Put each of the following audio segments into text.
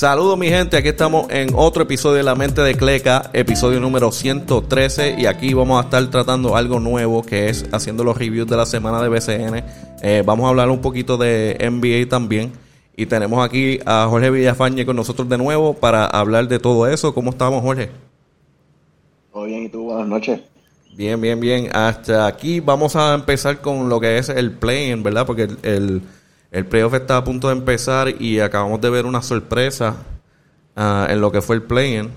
Saludos mi gente, aquí estamos en otro episodio de La Mente de Cleca, episodio número 113 y aquí vamos a estar tratando algo nuevo que es haciendo los reviews de la semana de BCN. Eh, vamos a hablar un poquito de NBA también y tenemos aquí a Jorge Villafañe con nosotros de nuevo para hablar de todo eso. ¿Cómo estamos Jorge? Todo bien, ¿y tú? Buenas noches. Bien, bien, bien. Hasta aquí vamos a empezar con lo que es el play ¿verdad? Porque el el playoff está a punto de empezar y acabamos de ver una sorpresa ah, en lo que fue el play-in.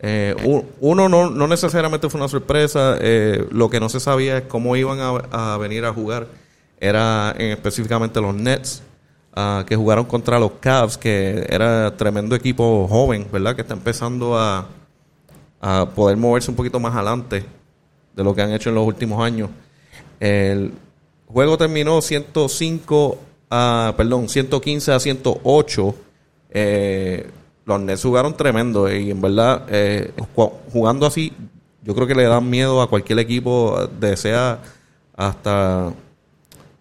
Eh, uno no, no, necesariamente fue una sorpresa, eh, lo que no se sabía es cómo iban a, venir a jugar. Era específicamente los Nets, ah, que jugaron contra los Cavs, que era tremendo equipo joven, ¿verdad? Que está empezando a, a poder moverse un poquito más adelante de lo que han hecho en los últimos años. El juego terminó 105 perdón, 115 a 108. Eh, los Nets jugaron tremendo y en verdad, eh, jugando así, yo creo que le dan miedo a cualquier equipo, de sea hasta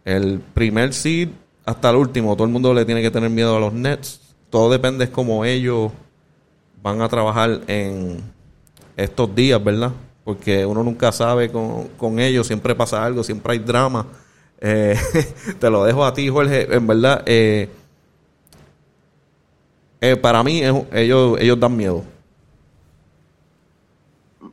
el primer seed hasta el último. Todo el mundo le tiene que tener miedo a los Nets. Todo depende de cómo ellos van a trabajar en estos días, ¿verdad? Porque uno nunca sabe con, con ellos, siempre pasa algo, siempre hay drama. Eh, te lo dejo a ti, Jorge. En verdad, eh, eh, para mí ellos, ellos dan miedo.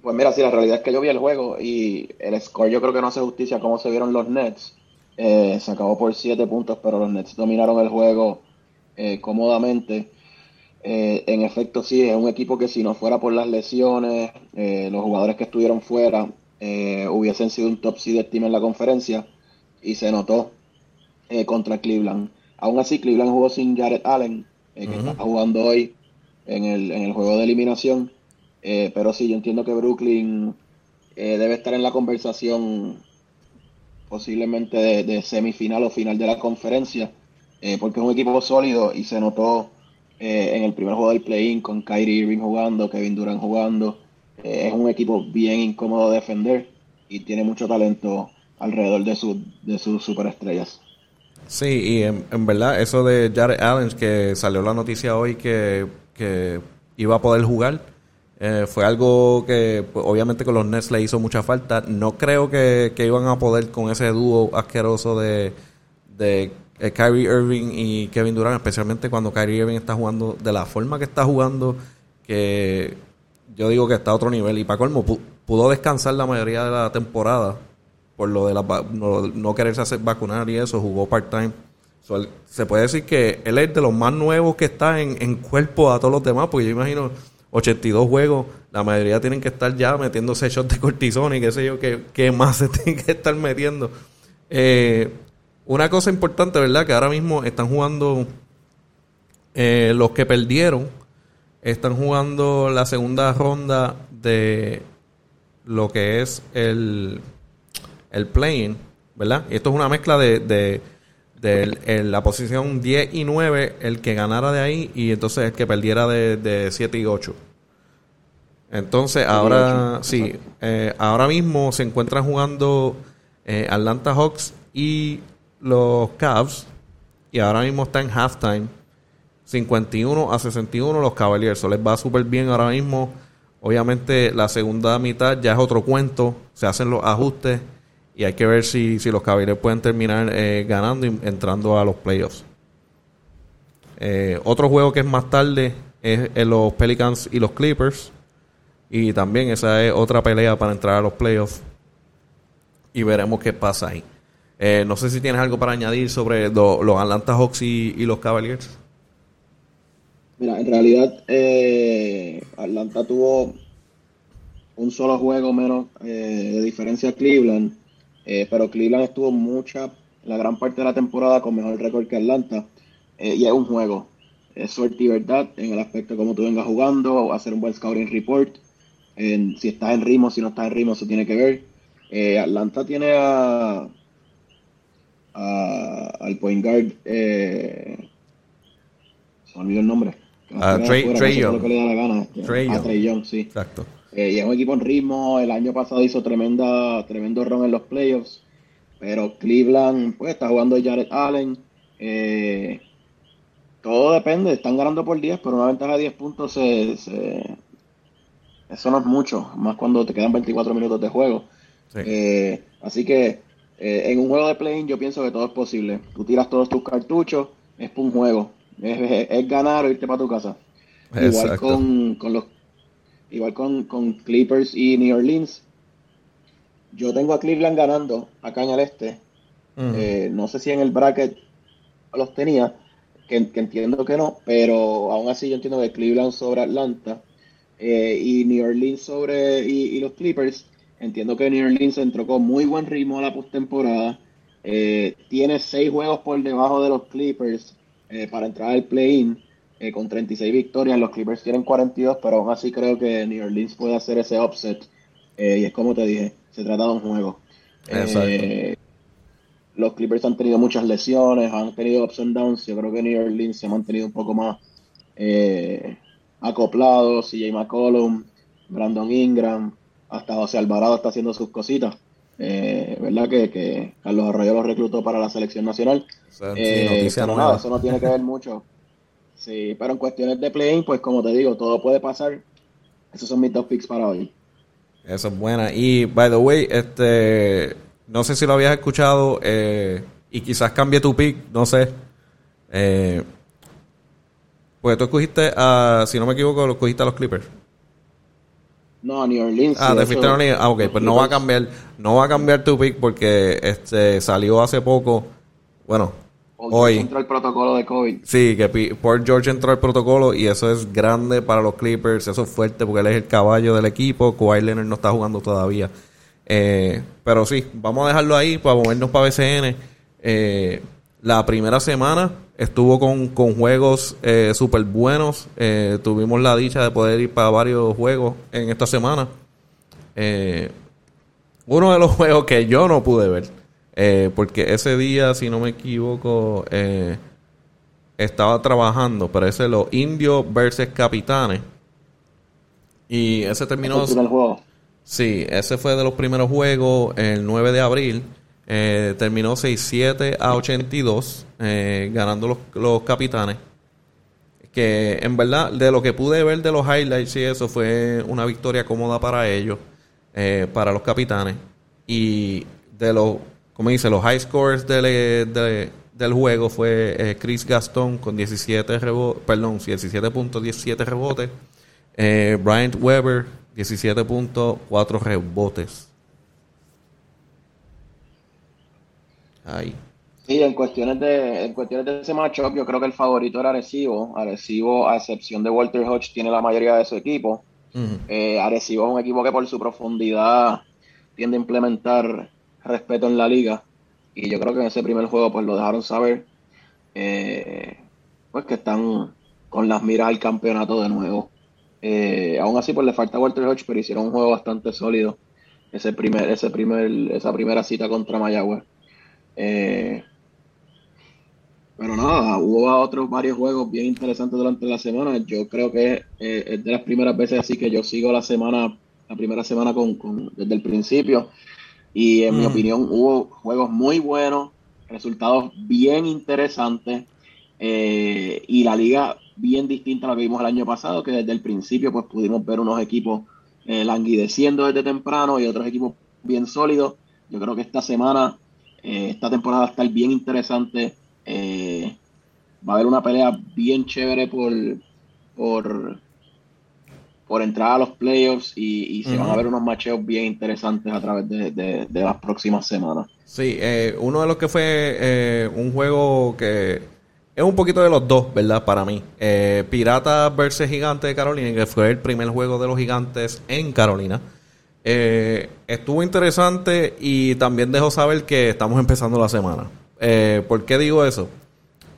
Pues mira, sí, la realidad es que yo vi el juego y el score yo creo que no hace justicia como se vieron los Nets. se acabó por 7 puntos, pero los Nets dominaron el juego cómodamente. en efecto, sí, es un equipo que si no fuera por las lesiones, los jugadores que estuvieron fuera hubiesen sido un top seed team en la conferencia y se notó eh, contra Cleveland. Aún así, Cleveland jugó sin Jared Allen, eh, que está jugando hoy en el, en el juego de eliminación. Eh, pero sí, yo entiendo que Brooklyn debe estar en la conversación posiblemente de, semifinal o final de la conferencia, porque es un equipo sólido y se notó en el primer juego del play-in con Kyrie Irving jugando, Kevin Durant jugando. es un equipo bien incómodo de defender y tiene mucho talento alrededor de, su, de sus superestrellas. Sí, y en, verdad eso de Jared Allen, que salió la noticia hoy que, iba a poder jugar, eh, fue algo que pues, obviamente con los Nets le hizo mucha falta. No creo que, iban a poder con ese dúo asqueroso de, de eh, Kyrie Irving y Kevin Durant, especialmente cuando Kyrie Irving está jugando de la forma que está jugando, que yo digo que está a otro nivel. Y para colmo, pudo descansar la mayoría de la temporada por lo de la, no, quererse hacer vacunar y eso, jugó part-time. se puede decir que él es de los más nuevos que está en, cuerpo a todos los demás, porque yo imagino 82 juegos, la mayoría tienen que estar ya metiéndose shots de cortisona y qué sé yo, qué, más se tienen que estar metiendo. Eh, una cosa importante, ¿verdad? Que ahora mismo están jugando eh, los que perdieron, están jugando la segunda ronda de lo que es el el playing, ¿verdad? Y esto es una mezcla de, de, la posición 10 y 9, el que ganara de ahí y entonces el que perdiera de, de 7 y 8. Entonces, ahora sí, eh, ahora mismo se encuentran jugando eh, Atlanta Hawks y los Cavs. Y ahora mismo está en halftime. 51 a 61 los Cavaliers. Eso les va súper bien ahora mismo. Obviamente la segunda mitad ya es otro cuento. Se hacen los ajustes y hay que ver si, si los Cavaliers pueden terminar eh, ganando y entrando a los playoffs. Eh, otro juego que es más tarde es los Pelicans y los Clippers. Y también esa es otra pelea para entrar a los playoffs. Y veremos qué pasa ahí. Eh, no sé si tienes algo para añadir sobre los Atlanta Hawks y, los Cavaliers. Mira, en realidad Atlanta tuvo un solo juego menos de diferencia a Cleveland eh, pero Cleveland estuvo mucha, la gran parte de la temporada con mejor récord que Atlanta. Eh, y es un juego. Es suerte y verdad en el aspecto de cómo tú vengas jugando, o hacer un buen scouting report. si estás en ritmo, si no estás en ritmo, eso tiene que ver. Eh, Atlanta tiene a, al point guard. se me olvidó el nombre. A Trey, Young. Trey Young, sí. Exacto. Eh, y es un equipo en ritmo. El año pasado hizo tremenda, tremendo run en los playoffs. Pero Cleveland, pues, está jugando Jared Allen. Eh, todo depende, están ganando por 10, pero una ventaja de 10 puntos se, eso no es mucho, más cuando te quedan 24 minutos de juego. Eh, así que en un juego de play yo pienso que todo es posible. Tú tiras todos tus cartuchos, es un juego. Es, ganar o irte para tu casa. Igual con, los igual con, Clippers y New Orleans. Yo tengo a Cleveland ganando acá en el este. Eh, no sé si en el bracket los tenía, que, entiendo que no, pero aún así yo entiendo que Cleveland sobre Atlanta eh, y New Orleans sobre y, los Clippers. Entiendo que New Orleans entró con muy buen ritmo a la postemporada. Eh, tiene seis juegos por debajo de los Clippers para entrar al play-in con 36 victorias. Los Clippers tienen 42, pero aún así creo que New Orleans puede hacer ese upset. y es como te dije, se trata de un juego. los Clippers han tenido muchas lesiones, han tenido ups and downs. Yo creo que New Orleans se ha mantenido un poco más acoplados, CJ McCollum, Brandon Ingram, hasta José Alvarado está haciendo sus cositas. Eh, ¿Verdad? Que, Carlos Arroyo lo reclutó para la selección nacional. Eh, pero nada, eso no tiene que ver mucho. Sí, pero en cuestiones de play pues como te digo, todo puede pasar. Esos son mis dos picks para hoy. Eso es buena. Y, by the way, este, no sé si lo habías escuchado eh, y quizás cambie tu pick, no sé. Eh, porque tú escogiste a, si no me equivoco, lo escogiste a los Clippers. No, a New Orleans. Ah, te fuiste a New Orleans. Ah, ok, pues no va a cambiar, no va a cambiar tu pick porque este salió hace poco, bueno, hoy. entró el protocolo de COVID. Sí, que por George entró el protocolo y eso es grande para los Clippers, eso es fuerte porque él es el caballo del equipo, Kawhi Leonard no está jugando todavía. Eh, pero sí, vamos a dejarlo ahí para movernos para BCN. Eh, la primera semana estuvo con, juegos eh, súper buenos. Eh, tuvimos la dicha de poder ir para varios juegos en esta semana. Uno de los juegos que yo no pude ver, eh, porque ese día, si no me equivoco, estaba trabajando, pero ese los indios versus capitanes. Y ese terminó... Sí, ese fue de los primeros juegos, el 9 de abril. Eh, terminó 6-7 a 82, eh, ganando los, los, capitanes. Que en verdad, de lo que pude ver de los highlights y eso, fue una victoria cómoda para ellos, eh, para los capitanes. Y de los, como dice, los high scores del, del juego fue Chris Gastón con 17 rebotes, perdón, 17 puntos, 17 rebotes. Bryant Weber, 17 puntos, 4 rebotes. Sí, en cuestiones de, en cuestiones de ese matchup, yo creo que el favorito era Arecibo. Arecibo, a excepción de Walter Hodge, tiene la mayoría de su equipo. Eh, Arecibo es un equipo que por su profundidad tiende a implementar respeto en la liga. Y yo creo que en ese primer juego pues lo dejaron saber. Eh, pues que están con las miras al campeonato de nuevo. Eh, aún así pues le falta Walter Hodge, pero hicieron un juego bastante sólido. Ese primer, ese primer, esa primera cita contra Mayagüez. Eh, pero nada, hubo otros varios juegos bien interesantes durante la semana. Yo creo que eh, es de las primeras veces así que yo sigo la semana, la primera semana con, desde el principio. Y en mi mm. opinión hubo juegos muy buenos, resultados bien interesantes eh, y la liga bien distinta a lo que vimos el año pasado, que desde el principio pues pudimos ver unos equipos languideciendo desde temprano y otros equipos bien sólidos. Yo creo que esta semana eh, esta temporada va a estar bien interesante. Eh, va a haber una pelea bien chévere por, por, por entrar a los playoffs y, se van a ver unos macheos bien interesantes a través de, las próximas semanas. Sí, eh, uno de los que fue un juego que es un poquito de los dos, ¿verdad? Para mí. Piratas versus Gigantes de Carolina, que fue el primer juego de los Gigantes en Carolina. Eh, estuvo interesante y también dejó saber que estamos empezando la semana. Eh, ¿Por qué digo eso?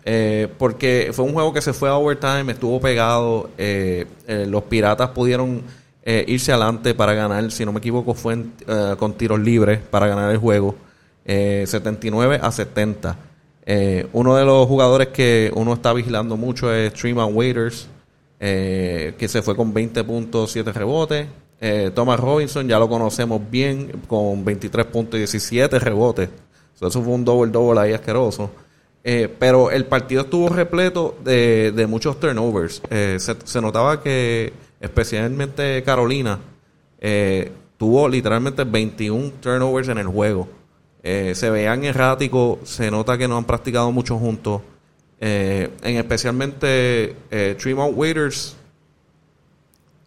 Eh, porque fue un juego que se fue a overtime, estuvo pegado. Eh, los piratas pudieron irse adelante para ganar, si no me equivoco, fue con tiros libres para ganar el juego. 79 a 70. uno de los jugadores que uno está vigilando mucho es Treeman Waiters, que se fue con 20 puntos, 7 rebotes. Eh, Thomas Robinson ya lo conocemos bien con 23 puntos y 17 rebotes. eso fue un double ahí asqueroso. Eh, pero el partido estuvo repleto de, de muchos turnovers. Eh, se, se, notaba que especialmente Carolina eh, tuvo literalmente 21 turnovers en el juego. se veían erráticos, se nota que no han practicado mucho juntos. en especialmente Tremont Waiters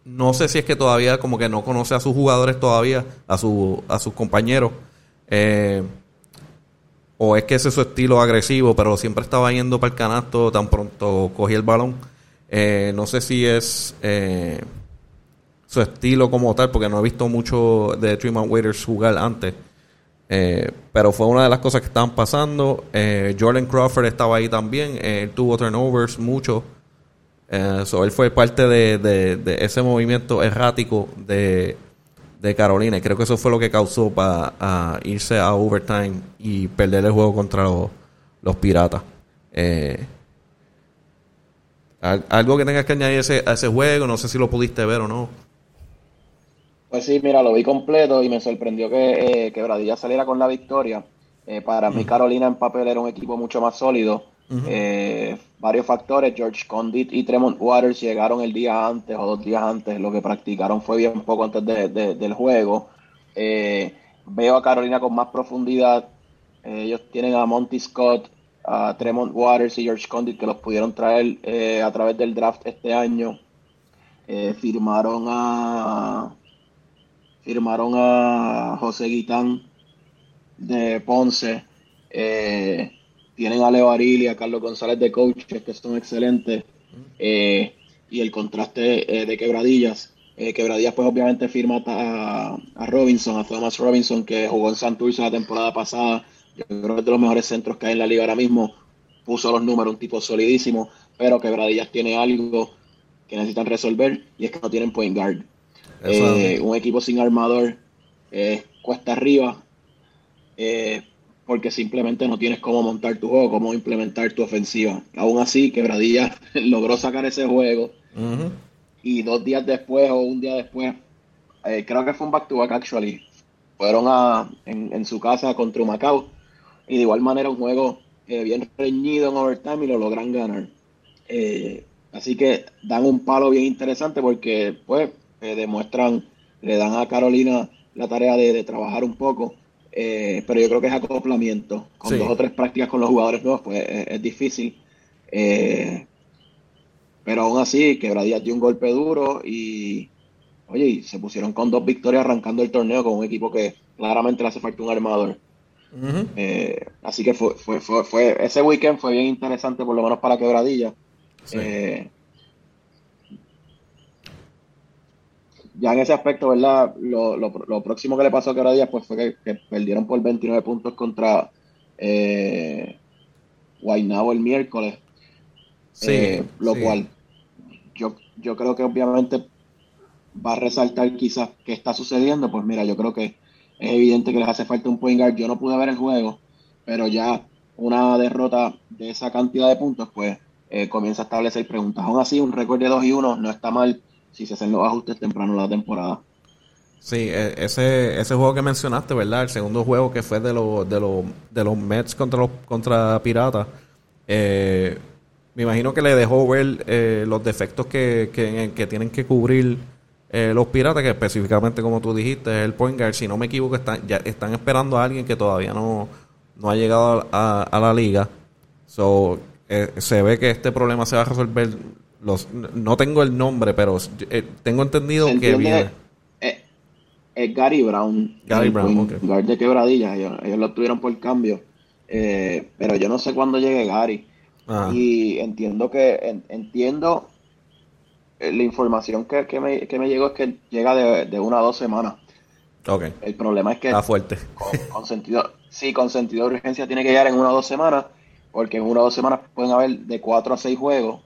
no sé si es que todavía como que no conoce a sus jugadores todavía, a, su, a sus compañeros. Eh, o es que ese es su estilo agresivo, pero siempre estaba yendo para el canasto tan pronto cogía el balón. Eh, no sé si es eh, su estilo como tal, porque no he visto mucho de Tremont Waiters jugar antes. pero fue una de las cosas que estaban pasando. Jordan Crawford estaba ahí también. él tuvo turnovers mucho. Eh, él fue parte de, ese movimiento errático de, Carolina y creo que eso fue lo que causó para irse a overtime y perder el juego contra los, piratas. Eh, algo que tengas que añadir a ese juego, no sé si lo pudiste ver o no. Pues sí, mira, lo vi completo y me sorprendió que, eh, Bradilla saliera con la victoria. Eh, para mí Carolina en papel era un equipo mucho más sólido. Eh, varios factores, George Condit y Tremont Waters llegaron el día antes o dos días antes, lo que practicaron fue bien poco antes del juego. Eh, veo a Carolina con más profundidad, eh, ellos tienen a Monty Scott, a Tremont Waters y George Condit que los pudieron traer a través del draft este año. firmaron a firmaron a José Guitán de Ponce. Tienen a Leo Aril y a Carlos González de coaches que son excelentes. Eh, y el contraste eh, de Quebradillas. Eh, Quebradillas, pues obviamente firma a, Robinson, a Thomas Robinson, que jugó en Santurce la temporada pasada. Yo creo que es de los mejores centros que hay en la liga ahora mismo. Puso los números, un tipo solidísimo. Pero Quebradillas tiene algo que necesitan resolver y es que no tienen point guard. un equipo sin armador cuesta arriba. Porque simplemente no tienes cómo montar tu juego, cómo implementar tu ofensiva. Aún así, Quebradilla logró sacar ese juego y dos días después o un día después, eh, creo que fue un back-to-back actually, fueron a, en, su casa contra Macao y de igual manera un juego eh, bien reñido en overtime y lo logran ganar. Eh, así que dan un palo bien interesante porque pues demuestran, le dan a Carolina la tarea de trabajar un poco eh, pero yo creo que es acoplamiento. Con dos o tres prácticas con los jugadores nuevos, pues es, difícil. Eh, pero aún así, Quebradilla dio un golpe duro y, oye, se pusieron con dos victorias arrancando el torneo con un equipo que claramente le hace falta un armador. Eh, así que fue, fue, fue, ese weekend fue bien interesante, por lo menos para Quebradilla. Eh, ya en ese aspecto, ¿verdad? Lo, lo, próximo que le pasó a Quebradillas pues, fue que, perdieron por 29 puntos contra eh, Guaynabo el miércoles. Sí, eh, lo cual yo, yo creo que obviamente va a resaltar quizás qué está sucediendo. Pues mira, yo creo que es evidente que les hace falta un point guard. Yo no pude ver el juego, pero ya una derrota de esa cantidad de puntos, pues eh, comienza a establecer preguntas. Aún así, un récord de 2 y 1 no está mal si se hacen los ajustes temprano en la temporada. Sí, e, ese, ese juego que mencionaste, ¿verdad? El segundo juego que fue de, los de, los de los Mets contra los contra Piratas. Eh, me imagino que le dejó ver eh, los defectos que, que, tienen que cubrir eh, los Piratas, que específicamente, como tú dijiste, es el point guard. Si no me equivoco, están, ya están esperando a alguien que todavía no, no ha llegado a, a la liga. So, se ve que este problema se va a resolver los, no tengo el nombre, pero eh, tengo entendido que viene. Eh, es, Gary Brown. Gary Brown, Guard de quebradilla. Ellos, lo tuvieron por cambio. Eh, pero yo no sé cuándo llegue Gary. Ah. Y entiendo que. entiendo. La información que, que, me, que me llegó es que llega de, de una a dos semanas. Okay. El problema es que. Está fuerte. Con, sentido. Sí, con sentido de urgencia tiene que llegar en una o dos semanas. Porque en una o dos semanas pueden haber de cuatro a seis juegos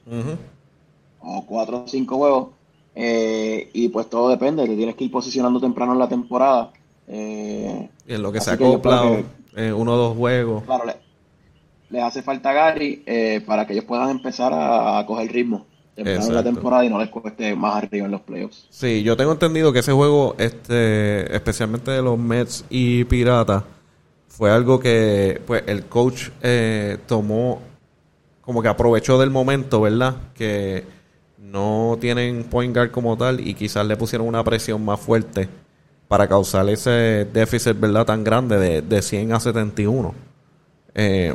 o cuatro o cinco juegos. Eh, y pues todo depende, te tienes que ir posicionando temprano en la temporada. Eh, y en lo que se acopla eh, uno o dos juegos. Claro, le, les hace falta Gary eh, para que ellos puedan empezar a, coger ritmo temprano en la temporada y no les cueste más arriba en los playoffs. Sí, yo tengo entendido que ese juego, este especialmente de los Mets y Piratas, fue algo que pues el coach eh, tomó como que aprovechó del momento, ¿verdad? Que no tienen point guard como tal y quizás le pusieron una presión más fuerte para causar ese déficit, ¿verdad? Tan grande de, de 100 a 71. Eh,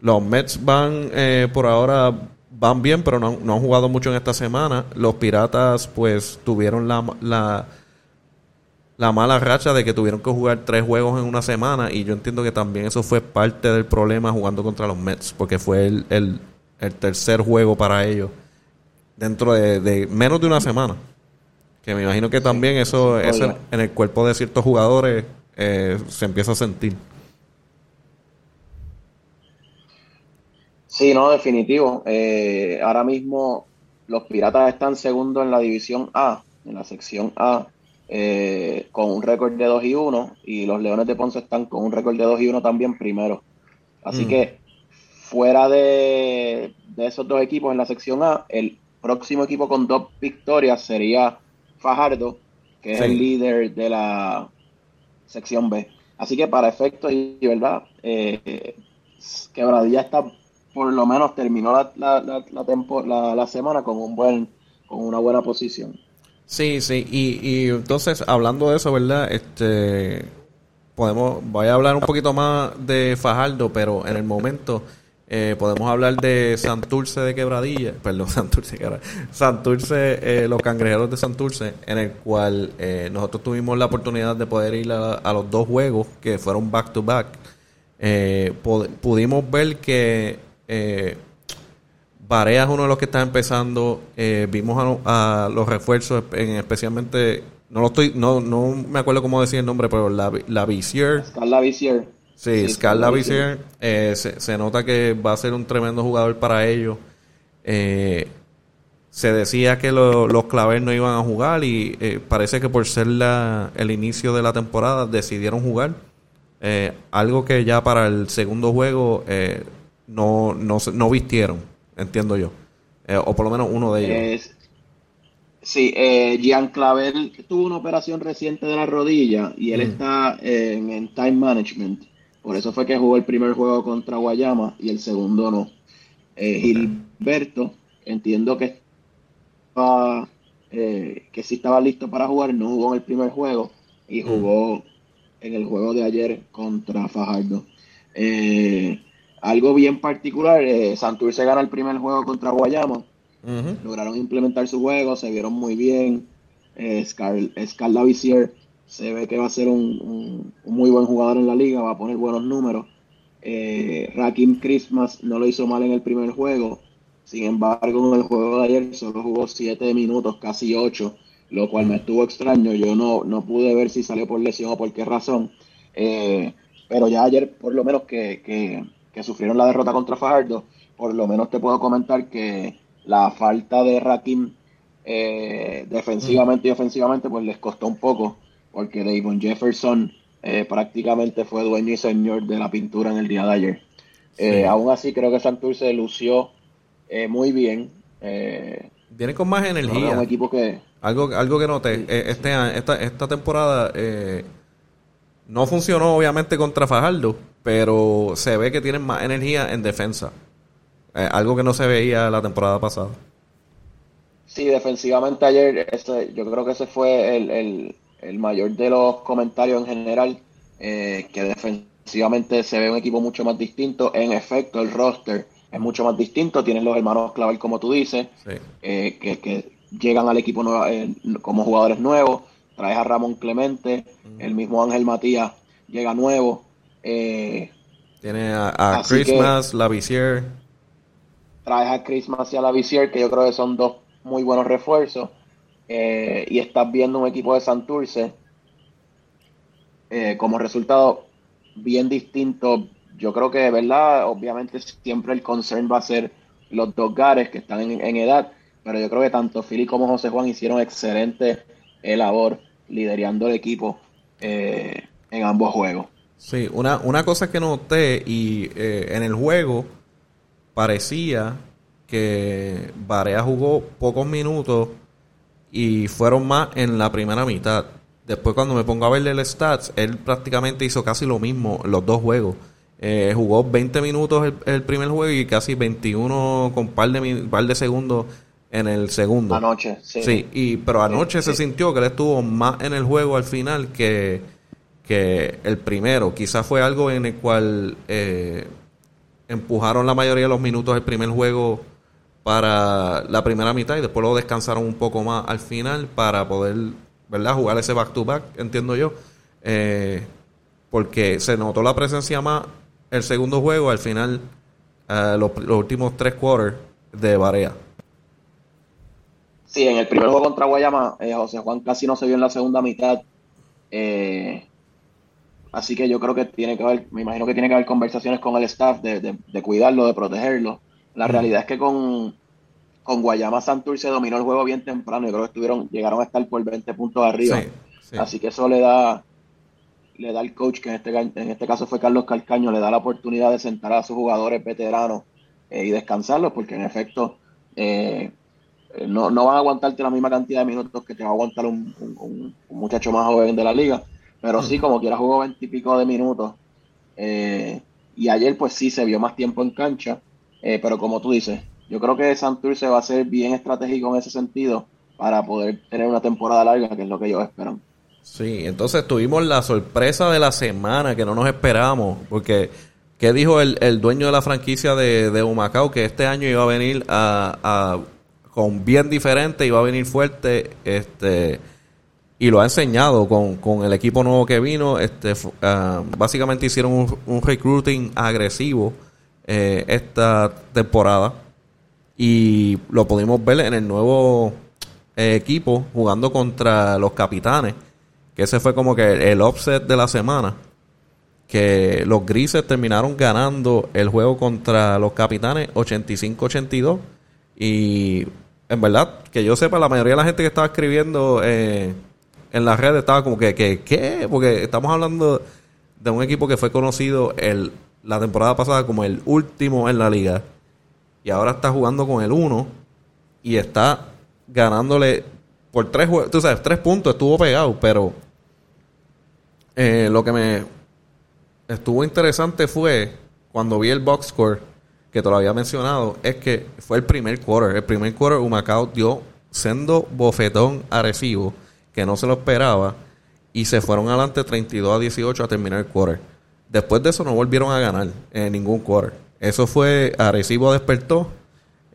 los Mets van eh, por ahora van bien, pero no, no, han jugado mucho en esta semana. Los Piratas, pues, tuvieron la, la, la, mala racha de que tuvieron que jugar tres juegos en una semana. Y yo entiendo que también eso fue parte del problema jugando contra los Mets, porque fue el, el, el tercer juego para ellos dentro de, de, menos de una semana. Que me imagino que también eso, eso en el cuerpo de ciertos jugadores eh, se empieza a sentir. Sí, no, definitivo. Eh, ahora mismo los Piratas están segundo en la división A, en la sección A, eh, con un récord de 2 y 1, y los Leones de Ponce están con un récord de 2 y 1 también primero. Así mm. que fuera de, de, esos dos equipos en la sección A, el próximo equipo con dos victorias sería Fajardo, que es el líder de la sección B. Así que para efecto y verdad, eh, Quebradilla está por lo menos terminó la, la, la, la, semana con un buen con una buena posición. Sí, sí, y, y entonces hablando de eso, ¿verdad? Este podemos voy a hablar un poquito más de Fajardo, pero en el momento eh, podemos hablar de Santurce de Quebradilla, perdón, Santurce, Santurce, eh, los cangrejeros de Santurce, en el cual eh, nosotros tuvimos la oportunidad de poder ir a, a, los dos juegos que fueron back to back. pudimos ver que eh, uno de los que está empezando. Eh, vimos a, los refuerzos, en, especialmente, no lo estoy, no, no me acuerdo cómo decir el nombre, pero la, la Visier. Scarla Visier. Sí, sí Scarla Visier. Eh, se, nota que va a ser un tremendo jugador para ellos. Eh, se decía que los Claver no iban a jugar y eh, parece que por ser la, el inicio de la temporada decidieron jugar. algo que ya para el segundo juego no, no, no vistieron, entiendo yo. Eh, o por lo menos uno de ellos. sí, eh, Jean Clavel tuvo una operación reciente de la rodilla y él está en, time management. Por eso fue que jugó el primer juego contra Guayama y el segundo no. Eh, Gilberto, entiendo que estaba, eh, que sí estaba listo para jugar, no jugó en el primer juego y jugó en el juego de ayer contra Fajardo. Eh, algo bien particular, eh, Santurce gana el primer juego contra Guayama. Lograron implementar su juego, se vieron muy bien. Scarla Visier se ve que va a ser un, muy buen jugador en la liga, va a poner buenos números. Eh, Rakim Christmas no lo hizo mal en el primer juego. Sin embargo, en el juego de ayer solo jugó 7 minutos, casi 8, lo cual me estuvo extraño. Yo no, no pude ver si salió por lesión o por qué razón. Eh, pero ya ayer, por lo menos que, que que sufrieron la derrota contra Fajardo, por lo menos te puedo comentar que la falta de Rakim eh, defensivamente y ofensivamente pues les costó un poco, porque Davon Jefferson eh, prácticamente fue dueño y señor de la pintura en el día de ayer. Eh, aún así creo que Santurce lució muy bien. Viene con más energía. Un equipo que... Algo, algo que noté, este, esta, esta temporada no funcionó obviamente contra Fajardo, pero se ve que tienen más energía en defensa. Eh, algo que no se veía la temporada pasada. Sí, defensivamente ayer, ese, yo creo que ese fue el, el, mayor de los comentarios en general, eh, que defensivamente se ve un equipo mucho más distinto. En efecto, el roster es mucho más distinto. Tienen los hermanos Clavel, como tú dices, eh, que, que, llegan al equipo como jugadores nuevos traes a Ramón Clemente, el mismo Ángel Matías llega nuevo. Eh, Tiene a, Christmas, la Visier. Traes a Christmas y a la Visier, que yo creo que son dos muy buenos refuerzos. Eh, y estás viendo un equipo de Santurce eh, como resultado bien distinto. Yo creo que, verdad, obviamente siempre el concern va a ser los dos gares que están en, edad, pero yo creo que tanto Philly como José Juan hicieron excelente labor liderando el equipo eh, en ambos juegos. Sí, una, una cosa que noté y eh, en el juego parecía que Barea jugó pocos minutos y fueron más en la primera mitad después cuando me pongo a verle el stats, él prácticamente hizo casi lo mismo los dos juegos. Eh, jugó 20 minutos el, primer juego y casi 21 con par de, par de segundos en el segundo. Anoche, sí. Sí, y, pero anoche se sintió que él estuvo más en el juego al final que, que el primero. Quizás fue algo en el cual eh, empujaron la mayoría de los minutos del primer juego para la primera mitad y después lo descansaron un poco más al final para poder, ¿verdad? Jugar ese back-to-back, entiendo yo. Eh, porque se notó la presencia más el segundo juego, al final, eh, los, últimos tres quarters de Barea. Sí, en el primer juego contra Guayama, eh, José Juan casi no se vio en la segunda mitad. Así que yo creo que tiene que haber, me imagino que tiene que haber conversaciones con el staff de, cuidarlo, de protegerlo. La realidad es que con, con Guayama Santur se dominó el juego bien temprano. Yo creo que estuvieron, llegaron a estar por 20 puntos arriba. Así que eso le da, le da al coach, que en este, en este caso fue Carlos Calcaño, le da la oportunidad de sentar a sus jugadores veteranos eh, y descansarlos, porque en efecto eh, eh, no, no van a aguantarte la misma cantidad de minutos que te va a aguantar un, muchacho más joven de la liga. Pero sí, como quiera, jugó veintipico de minutos. Eh, y ayer, pues sí, se vio más tiempo en cancha. Eh, pero como tú dices, yo creo que Santurce va a ser bien estratégico en ese sentido para poder tener una temporada larga, que es lo que ellos esperan. Sí, entonces tuvimos la sorpresa de la semana que no nos esperábamos, porque ¿qué dijo el, el dueño de la franquicia de, de Humacao? Que este año iba a venir a con bien diferente va a venir fuerte este y lo ha enseñado con, con el equipo nuevo que vino este ah, básicamente hicieron un, recruiting agresivo eh, esta temporada y lo pudimos ver en el nuevo eh, equipo jugando contra los capitanes que ese fue como que el offset de la semana que los grises terminaron ganando el juego contra los capitanes 85-82 y en verdad, que yo sepa, la mayoría de la gente que estaba escribiendo eh, en las redes estaba como que, que, ¿qué? Porque estamos hablando de un equipo que fue conocido el, la temporada pasada como el último en la liga. Y ahora está jugando con el uno y está ganándole por tres tú sabes, tres puntos, estuvo pegado, pero eh, lo que me estuvo interesante fue cuando vi el box score que te lo había mencionado, es que fue el primer quarter. El primer quarter Humacao dio sendo bofetón agresivo que no se lo esperaba y se fueron adelante 32 a 18 a terminar el quarter. Después de eso no volvieron a ganar en ningún quarter. Eso fue agresivo despertó.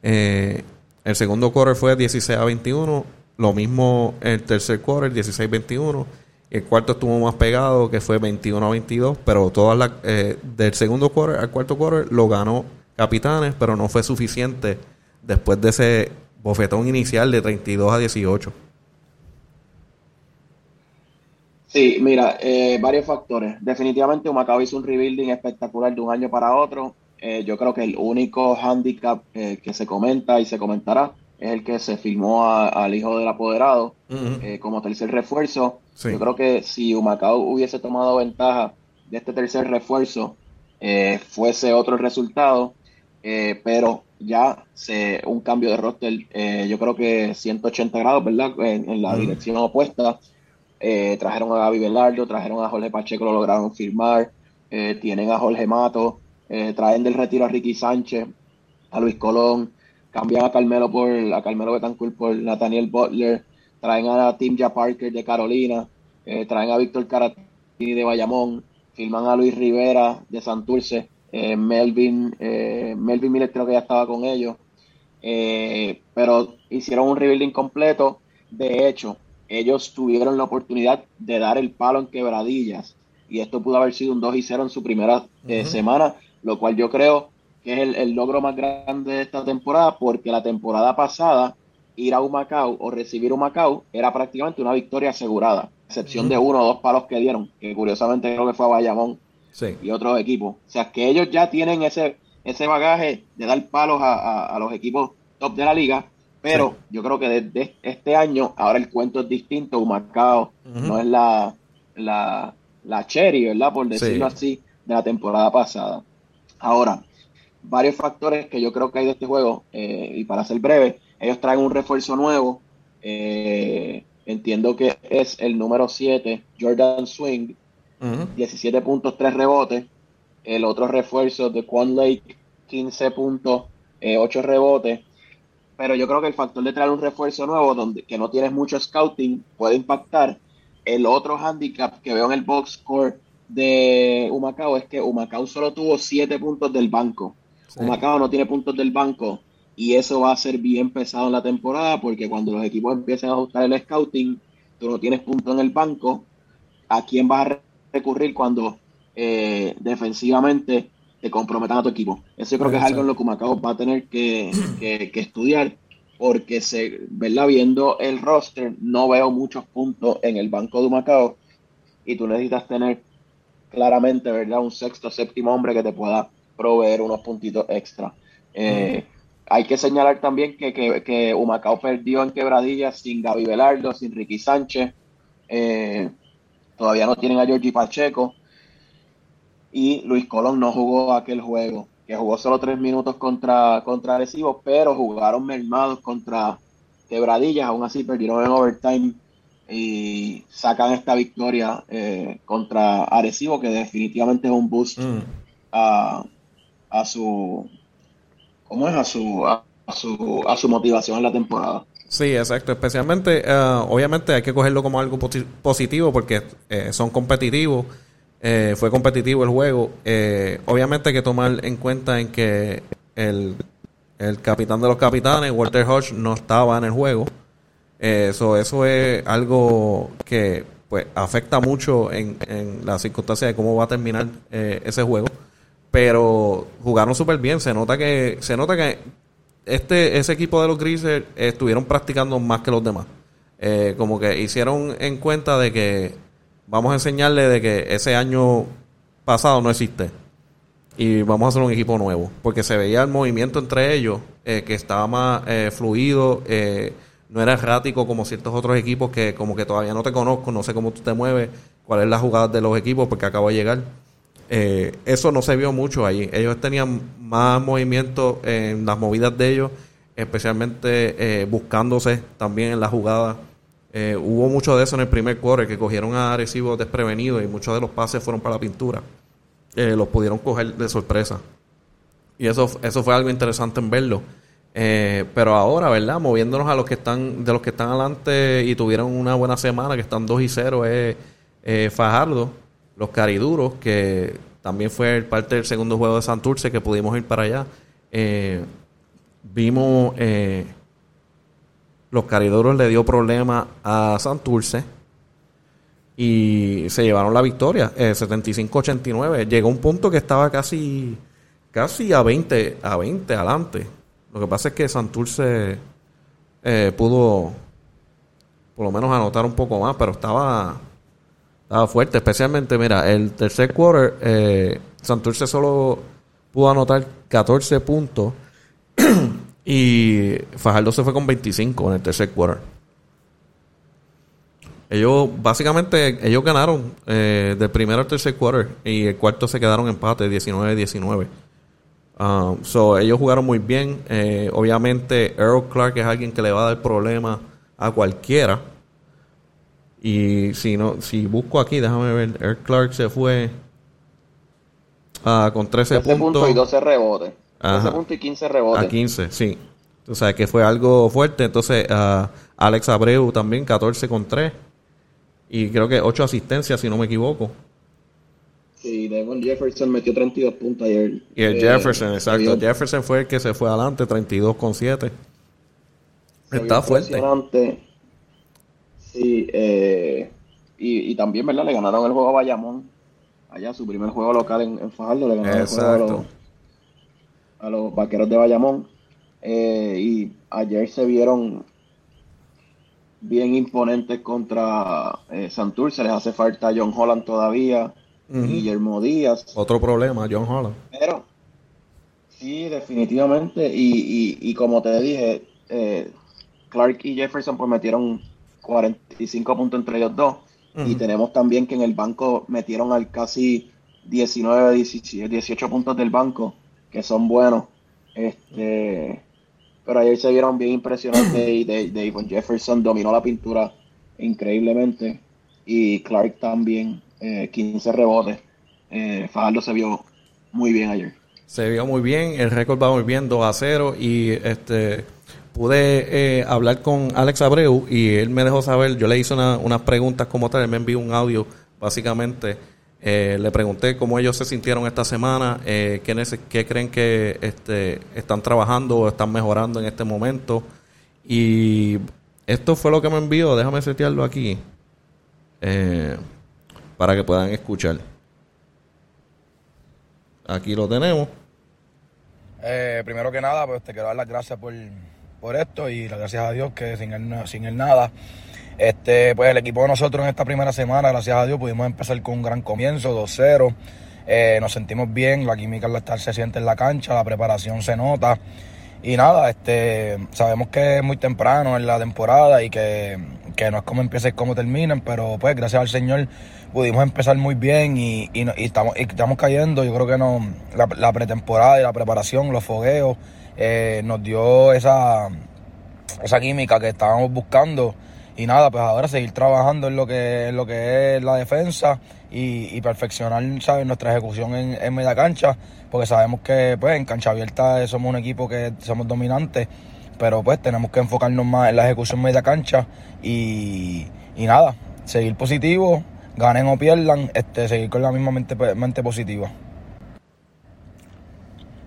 Eh, el segundo quarter fue 16 a 21. Lo mismo el tercer quarter, 16 a 21. El cuarto estuvo más pegado, que fue 21 a 22. Pero todas las, eh, del segundo quarter al cuarto quarter lo ganó capitanes, pero no fue suficiente después de ese bofetón inicial de 32 a 18. Sí, mira, eh, varios factores. Definitivamente Humacao hizo un rebuilding espectacular de un año para otro. Eh, yo creo que el único handicap eh, que se comenta y se comentará es el que se firmó al hijo del apoderado como tercer refuerzo. Yo creo que si Humacao hubiese tomado ventaja de este tercer refuerzo, fuese otro resultado. Eh, pero ya se, un cambio de roster, eh, yo creo que 180 grados, ¿verdad? En, la dirección opuesta. Eh, trajeron a Gaby Velardo, trajeron a Jorge Pacheco, lo lograron firmar. tienen a Jorge Mato, traen del retiro a Ricky Sánchez, a Luis Colón, cambian a Carmelo por a Carmelo Betancourt por Nathaniel Butler, traen a Timja Parker de Carolina, traen a Víctor Caratini de Bayamón, firman a Luis Rivera de Santurce. Eh, Melvin, eh, Melvin Miller creo que ya estaba con ellos, eh, pero hicieron un rebuilding completo. De hecho, ellos tuvieron la oportunidad de dar el palo en quebradillas y esto pudo haber sido un 2 y 0 en su primera semana, lo cual yo creo que es el, logro más grande de esta temporada porque la temporada pasada ir a Humacao o recibir Humacao era prácticamente una victoria asegurada, excepción de uno o dos palos que dieron, que curiosamente creo que fue a Bayamón y otros equipos. O sea, que ellos ya tienen ese, ese bagaje de dar palos a, los equipos top de la liga, pero yo creo que desde este año ahora el cuento es distinto, Humacao no es la, la, la cherry, ¿verdad? Por decirlo así, de la temporada pasada. Ahora, varios factores que yo creo que hay de este juego, eh, y para ser breve, ellos traen un refuerzo nuevo, eh, entiendo que es el número 7, Jordan Swing, 17 puntos, 3 rebotes. El otro refuerzo de Quan Lake, 15 puntos, 8 rebotes. Pero yo creo que el factor de traer un refuerzo nuevo, donde que no tienes mucho scouting, puede impactar. El otro handicap que veo en el box score de Humacao es que Humacao solo tuvo 7 puntos del banco. Humacao no tiene puntos del banco y eso va a ser bien pesado en la temporada porque cuando los equipos empiecen a ajustar el scouting, tú no tienes puntos en el banco, ¿a quién vas a recurrir cuando eh, defensivamente te comprometan a tu equipo? Eso creo que es algo en lo que Macao va a tener que, estudiar porque se, ¿verdad? viendo el roster, no veo muchos puntos en el banco de Macao y tú necesitas tener claramente, ¿verdad? Un sexto, séptimo hombre que te pueda proveer unos puntitos extra. Eh, hay que señalar también que, que, Humacao perdió en quebradillas sin Gaby Velardo, sin Ricky Sánchez. Eh, todavía no tienen a Georgie Pacheco. Y Luis Colón no jugó aquel juego, que jugó solo tres minutos contra, contra Arecibo, pero jugaron mermados contra quebradillas. Aún así perdieron en overtime y sacan esta victoria eh, contra Arecibo, que definitivamente es un boost mm. a, a su cómo es a su, a, su, a su motivación en la temporada. Sí, exacto. Especialmente, eh, obviamente hay que cogerlo como algo positivo porque eh, son competitivos. Eh, fue competitivo el juego. obviamente hay que tomar en cuenta en que el, el capitán de los capitanes, Walter Hodge, no estaba en el juego. Eso, eso es algo que pues afecta mucho en, en la circunstancia de cómo va a terminar ese juego pero jugaron súper bien. Se nota que se nota que este ese equipo de los Grizzlies estuvieron practicando más que los demás. Eh, como que hicieron en cuenta de que vamos a enseñarle de que ese año pasado no existe y vamos a hacer un equipo nuevo porque se veía el movimiento entre ellos eh, que estaba más eh, fluido no era errático como ciertos otros equipos que como que todavía no te conozco no sé cómo tú te mueves cuál es la jugada de los equipos porque acabo de llegar eh, eso no se vio mucho ahí. Ellos tenían más movimiento en las movidas de ellos, especialmente eh, buscándose también en la jugada. Eh, hubo mucho de eso en el primer quarter, que cogieron a Arecibo desprevenidos y muchos de los pases fueron para la pintura. los pudieron coger de sorpresa. Y eso, eso fue algo interesante en verlo. pero ahora, ¿verdad? Moviéndonos a los que están, de los que están adelante y tuvieron una buena semana, que están 2 y 0, es Fajardo los cariduros, que también fue parte del segundo juego de Santurce, que pudimos ir para allá. Eh, vimos eh, los cariduros le dio problema a Santurce y se llevaron la victoria, eh, 75-89. Llegó un punto que estaba casi casi a 20 a 20 adelante. Lo que pasa es que Santurce eh, pudo por lo menos anotar un poco más, pero estaba estaba fuerte, especialmente, mira, el tercer quarter, eh, Santurce solo pudo anotar 14 puntos y Fajardo se fue con 25 en el tercer quarter. Ellos, básicamente, ellos ganaron eh, del primero al tercer quarter y el cuarto se quedaron empate 19-19. Um, so, ellos jugaron muy bien. Eh, obviamente, Earl Clark es alguien que le va a dar problemas a cualquiera. Y si no, si busco aquí, déjame ver, Eric Clark se fue con 13, puntos. y 12 rebotes. 13 puntos y 15 rebotes. A 15, sí. O sea, que fue algo fuerte. Entonces, Alex Abreu también, 14 con 3. Y creo que 8 asistencias, si no me equivoco. Sí, Devon Jefferson metió 32 puntos ayer. Y el eh, Jefferson, exacto. Jefferson fue el que se fue adelante, 32 con 7. Está fuerte. Sí, eh, y, también, ¿verdad? Le ganaron el juego a Bayamón. Allá, su primer juego local en, en Fajardo. Le ganaron el juego a los, vaqueros de Bayamón. Eh, y ayer se vieron bien imponentes contra eh, Santurce. Les hace falta John Holland todavía. Guillermo Díaz. Otro problema, John Holland. Pero, sí, definitivamente. Y, y, y como te dije, eh, Clark y Jefferson pues metieron 45 puntos entre ellos dos. Y tenemos también que en el banco metieron al casi 19, 18 puntos del banco, que son buenos. Este, pero ayer se vieron bien impresionantes y Davon Jefferson dominó la pintura increíblemente. Y Clark también, 15 rebotes. Fajardo se vio muy bien ayer. Se vio muy bien, el récord va muy bien, 2 a 0. Y este pude hablar con Alex Abreu y él me dejó saber, yo le hice unas preguntas como tal, él me envió un audio básicamente eh, le pregunté cómo ellos se sintieron esta semana, eh, qué, creen que este, están trabajando o están mejorando en este momento. Y esto fue lo que me envió, déjame setearlo aquí, eh, para que puedan escuchar. Aquí lo tenemos. Eh, primero que nada, pues te quiero dar las gracias por, por esto y las gracias a Dios que sin él, sin él nada este, pues el equipo de nosotros en esta primera semana, gracias a Dios, pudimos empezar con un gran comienzo, 2-0. Eh, nos sentimos bien, la química al estar se siente en la cancha, la preparación se nota. Y nada, este, sabemos que es muy temprano en la temporada y que, no es como empieza y como terminen, pero pues gracias al Señor pudimos empezar muy bien y, estamos, estamos cayendo. Yo creo que no, la, pretemporada y la preparación, los fogueos, eh, nos dio esa, esa química que estábamos buscando y nada, pues ahora seguir trabajando en lo que, en lo que es la defensa y, perfeccionar ¿sabes? nuestra ejecución en, media cancha, porque sabemos que pues en cancha abierta somos un equipo que somos dominantes, pero pues tenemos que enfocarnos más en la ejecución media cancha y, nada, seguir positivo, ganen o pierdan, este, seguir con la misma mente, mente positiva.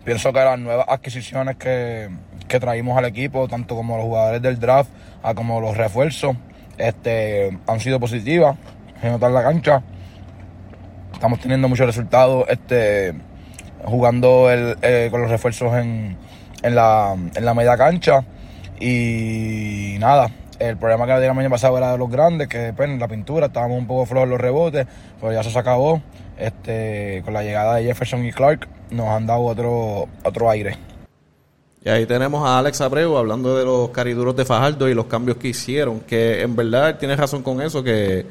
Pienso que las nuevas adquisiciones que, que traímos al equipo, tanto como los jugadores del draft, como los refuerzos, este, han sido positivas. En notar la cancha. Estamos teniendo muchos resultados este, jugando el, eh, con los refuerzos en, en, la, en la media cancha. Y nada, el problema que el año pasado era de los grandes, que pues, en la pintura estábamos un poco flojos los rebotes, pero ya eso se acabó. Este, con la llegada de Jefferson y Clark nos han dado otro, otro aire. Y ahí tenemos a Alex Abreu hablando de los cariduros de Fajardo y los cambios que hicieron, que en verdad tiene razón con eso, que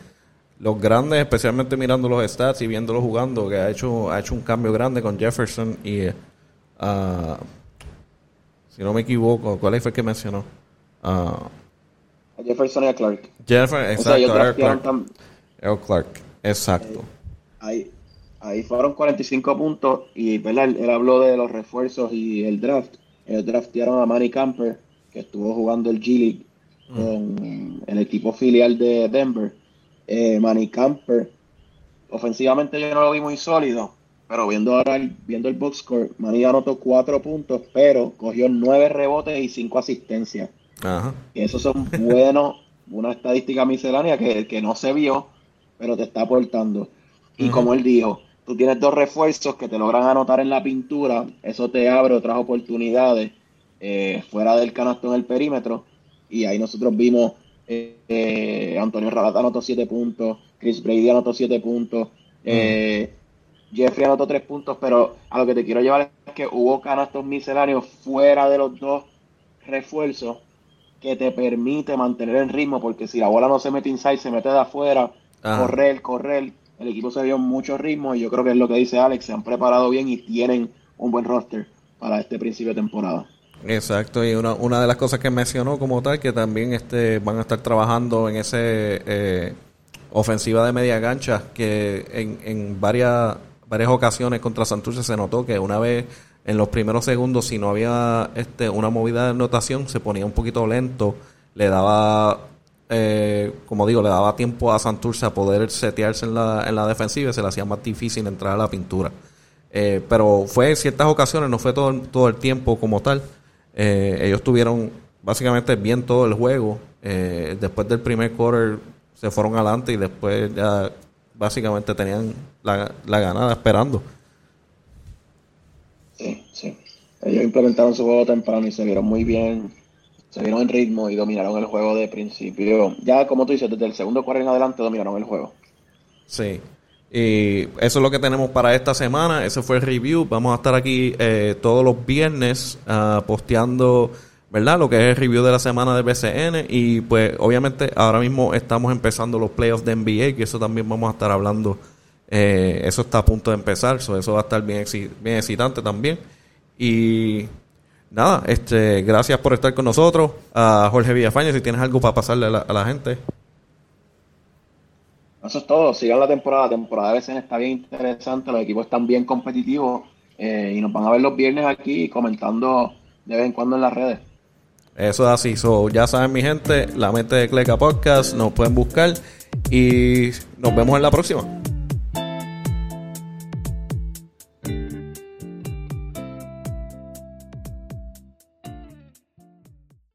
los grandes, especialmente mirando los stats y viéndolos jugando, que ha hecho, ha hecho un cambio grande con Jefferson y, uh, si no me equivoco, ¿cuál fue el que mencionó? Uh, Jefferson y a Clark. Jefferson, exacto. O Clark. exacto. ahí, ahí fueron 45 puntos y ¿verdad? él habló de los refuerzos y el draft ellos draftearon a Manny Camper, que estuvo jugando el G-League con el equipo filial de Denver. Eh, Manny Camper, ofensivamente yo no lo vi muy sólido, pero viendo ahora el, viendo el box score, Manny anotó cuatro puntos, pero cogió nueve rebotes y cinco asistencias. Y esos son buenos, una estadística miscelánea que, que no se vio, pero te está aportando. Y como él dijo, tú tienes dos refuerzos que te logran anotar en la pintura, eso te abre otras oportunidades eh, fuera del canasto en el perímetro. Y ahí nosotros vimos eh, eh, Antonio Rabata anotó 7 puntos, Chris Brady anotó 7 puntos, Jeffrey anotó 3 puntos, pero a lo que te quiero llevar es que hubo canastos misceláneos fuera de los dos refuerzos que te permite mantener el ritmo, porque si la bola no se mete inside, se mete de afuera, correr, correr el equipo se dio mucho ritmo y yo creo que es lo que dice Alex, se han preparado bien y tienen un buen roster para este principio de temporada. Exacto, y una, una de las cosas que mencionó como tal, que también este, van a estar trabajando en ese eh, ofensiva de media gancha, que en, en varias, varias ocasiones contra Santurce se notó que una vez en los primeros segundos, si no había este, una movida de anotación, se ponía un poquito lento, le daba eh, como digo, le daba tiempo a Santurce a poder setearse en la, en la defensiva y se le hacía más difícil entrar a la pintura. Eh, pero fue en ciertas ocasiones, no fue todo, todo el tiempo como tal. Eh, ellos tuvieron básicamente bien todo el juego. después del primer quarter se fueron adelante y después ya básicamente tenían la, la ganada esperando. Sí, sí. Ellos implementaron su juego temprano y se vieron muy bien se vieron en ritmo y dominaron el juego de principio. Ya, como tú dices, desde el segundo cuarto en adelante dominaron el juego. Sí. Y eso es lo que tenemos para esta semana. Ese fue el review. Vamos a estar aquí eh, todos los viernes uh, posteando, ¿verdad? Lo que es el review de la semana de BCN. Y pues, obviamente, ahora mismo estamos empezando los playoffs de NBA, que eso también vamos a estar hablando. Eh, eso está a punto de empezar. eso va a estar bien excitante también. Y nada, este, gracias por estar con nosotros. A Jorge Villafaña, si tienes algo para pasarle a la, gente. Eso es todo. Sigan la temporada. La temporada a veces está bien interesante. Los equipos están bien competitivos. Eh, y nos van a ver los viernes aquí comentando de vez en cuando en las redes. Eso es así. So, ya saben, mi gente, la mente de Cleca Podcast. Nos pueden buscar. Y nos vemos en la próxima.